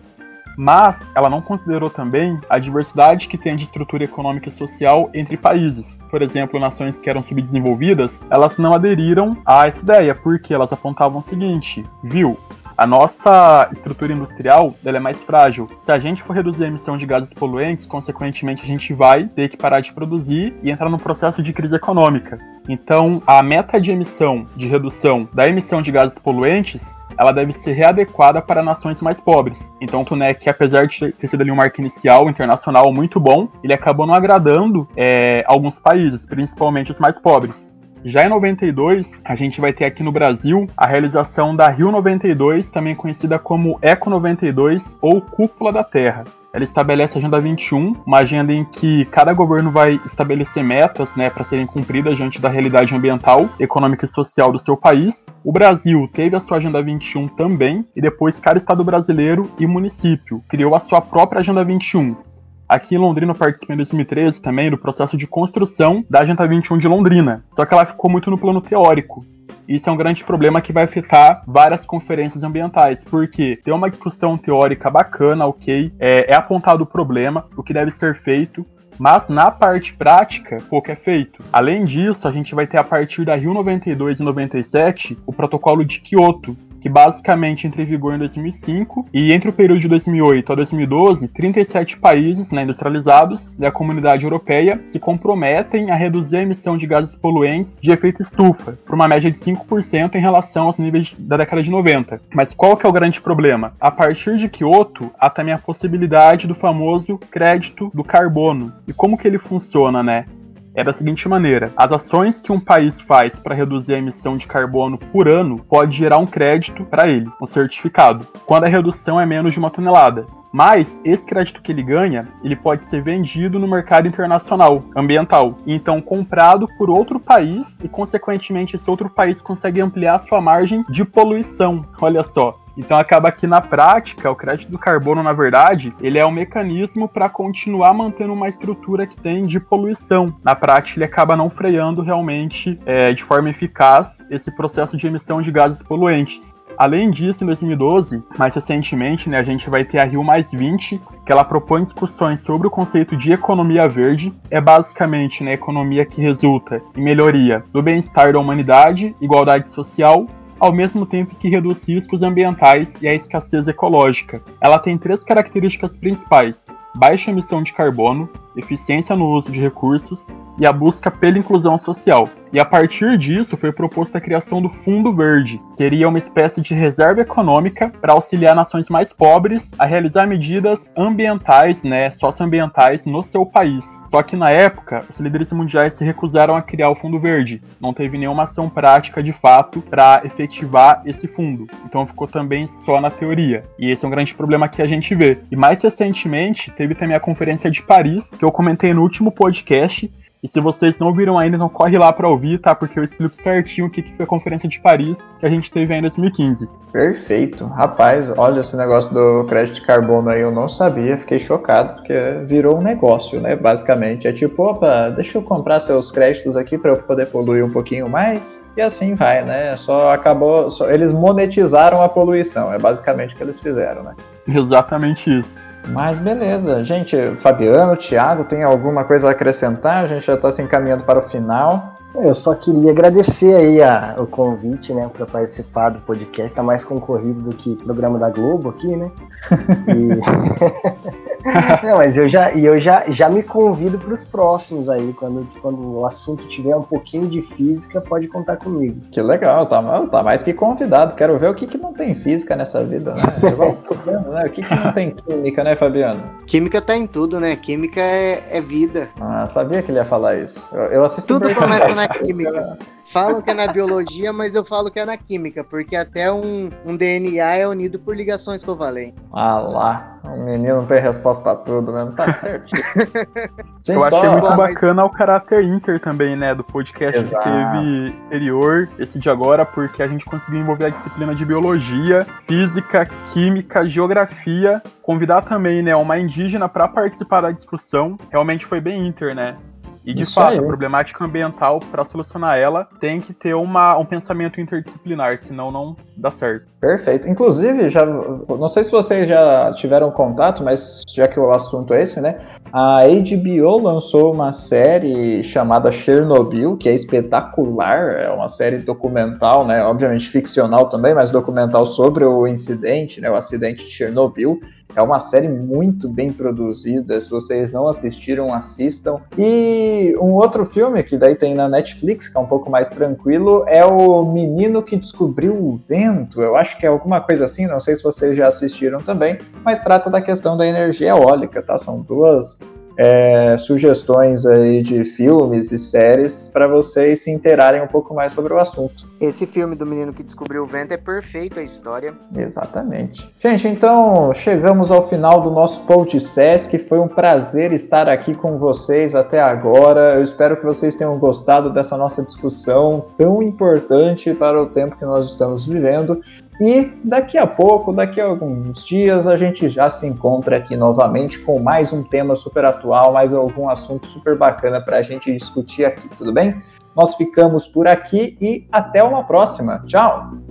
B: Mas ela não considerou também a diversidade que tem de estrutura econômica e social entre países. Por exemplo, nações que eram subdesenvolvidas, elas não aderiram a essa ideia, porque elas apontavam o seguinte: viu, a nossa estrutura industrial é mais frágil. Se a gente for reduzir a emissão de gases poluentes, consequentemente a gente vai ter que parar de produzir e entrar num processo de crise econômica. Então, a meta de emissão, de redução da emissão de gases poluentes, ela deve ser readequada para nações mais pobres. Então, o TUNEC, apesar de ter sido ali um marco inicial internacional muito bom, ele acabou não agradando é, alguns países, principalmente os mais pobres. Já em 92, a gente vai ter aqui no Brasil a realização da Rio 92, também conhecida como Eco 92 ou Cúpula da Terra. Ela estabelece a Agenda 21, uma agenda em que cada governo vai estabelecer metas né, para serem cumpridas diante da realidade ambiental, econômica e social do seu país. O Brasil teve a sua Agenda 21 também, e depois cada estado brasileiro e município criou a sua própria Agenda 21, Aqui em Londrina eu participei em 2013 também do processo de construção da Agenda 21 de Londrina. Só que ela ficou muito no plano teórico. Isso é um grande problema que vai afetar várias conferências ambientais, porque tem uma discussão teórica bacana, ok, é, é apontado o problema, o que deve ser feito, mas na parte prática, pouco é feito. Além disso, a gente vai ter a partir da Rio 92 e 97 o protocolo de Kyoto, que basicamente entra em vigor em 2005 e entre o período de 2008 a 2012, 37 países né, industrializados da comunidade europeia se comprometem a reduzir a emissão de gases poluentes de efeito estufa, por uma média de 5% em relação aos níveis da década de 90. Mas qual que é o grande problema? A partir de Kyoto, há também a possibilidade do famoso crédito do carbono. E como que ele funciona, né? É da seguinte maneira: as ações que um país faz para reduzir a emissão de carbono por ano pode gerar um crédito para ele, um certificado, quando a redução é menos de uma tonelada. Mas esse crédito que ele ganha, ele pode ser vendido no mercado internacional ambiental, então comprado por outro país e consequentemente esse outro país consegue ampliar sua margem de poluição. Olha só, então acaba que na prática, o crédito do carbono, na verdade, ele é um mecanismo para continuar mantendo uma estrutura que tem de poluição. Na prática, ele acaba não freando realmente é, de forma eficaz esse processo de emissão de gases poluentes. Além disso, em 2012, mais recentemente, né, a gente vai ter a Rio Mais 20, que ela propõe discussões sobre o conceito de economia verde. É basicamente né, economia que resulta em melhoria do bem-estar da humanidade, igualdade social ao mesmo tempo que reduz riscos ambientais e a escassez ecológica. Ela tem três características principais: baixa emissão de carbono, eficiência no uso de recursos e a busca pela inclusão social. E a partir disso foi proposta a criação do Fundo Verde, que seria uma espécie de reserva econômica para auxiliar nações mais pobres a realizar medidas ambientais, né, socioambientais no seu país. Só que na época, os líderes mundiais se recusaram a criar o Fundo Verde. Não teve nenhuma ação prática de fato para efetivar esse fundo. Então ficou também só na teoria. E esse é um grande problema que a gente vê. E mais recentemente, teve também a Conferência de Paris, que eu comentei no último podcast, e se vocês não viram ainda, então corre lá para ouvir, tá? Porque eu explico certinho o que foi a Conferência de Paris que a gente teve aí em 2015.
A: Perfeito. Rapaz, olha esse negócio do crédito de carbono aí, eu não sabia, fiquei chocado, porque virou um negócio, né? Basicamente. É tipo, opa, deixa eu comprar seus créditos aqui para eu poder poluir um pouquinho mais. E assim vai, né? Só acabou. Só, eles monetizaram a poluição, é basicamente o que eles fizeram, né?
B: Exatamente isso.
A: Mas beleza. Gente, Fabiano, Thiago, tem alguma coisa a acrescentar? A gente já está se encaminhando para o final.
D: Eu só queria agradecer aí a, o convite, né, para participar do podcast. Tá mais concorrido do que o programa da Globo aqui, né? [LAUGHS] E... [LAUGHS] [LAUGHS] Não, mas eu já, eu já, já me convido para os próximos aí. Quando, quando o assunto tiver um pouquinho de física, pode contar comigo.
A: Que legal, tá, tá mais que convidado. Quero ver o que, que não tem física nessa vida, né? [LAUGHS] né? O que, que não tem química, né, Fabiano?
C: Química tá em tudo, né? Química é, é vida.
A: Ah, sabia que ele ia falar isso. Eu, eu assisti
C: Tudo começa na química. [LAUGHS] Falam que é na biologia, mas eu falo que é na química, porque até um, um DNA é unido por ligações covalentes.
A: Ah lá, o menino tem resposta pra tudo mesmo, tá certo. [LAUGHS]
B: Gente, eu achei só... muito bacana mas... o caráter inter também, né, do podcast Exato. que teve anterior, esse de agora, porque a gente conseguiu envolver a disciplina de biologia, física, química, geografia, convidar também, né, uma indígena para participar da discussão. Realmente foi bem inter, né? E de Isso fato, aí. a problemática ambiental, para solucionar ela, tem que ter uma, um pensamento interdisciplinar, senão não dá certo.
A: Perfeito. Inclusive, já não sei se vocês já tiveram contato, mas já que o assunto é esse, né? A HBO lançou uma série chamada Chernobyl, que é espetacular, é uma série documental, né? Obviamente ficcional também, mas documental sobre o incidente, né? O acidente de Chernobyl. É uma série muito bem produzida. Se vocês não assistiram, assistam. E um outro filme que daí tem na Netflix, que é um pouco mais tranquilo, é o Menino que Descobriu o Vento. Eu acho que é alguma coisa assim, não sei se vocês já assistiram também, mas trata da questão da energia eólica, tá? São duas é, sugestões aí de filmes e séries para vocês se interarem um pouco mais sobre o assunto.
C: Esse filme do menino que descobriu o vento é perfeito a história.
A: Exatamente. Gente, então chegamos ao final do nosso podcast. Foi um prazer estar aqui com vocês até agora. Eu espero que vocês tenham gostado dessa nossa discussão tão importante para o tempo que nós estamos vivendo. E daqui a pouco, daqui a alguns dias, a gente já se encontra aqui novamente com mais um tema super atual, mais algum assunto super bacana para a gente discutir aqui, tudo bem? Nós ficamos por aqui e até uma próxima. Tchau!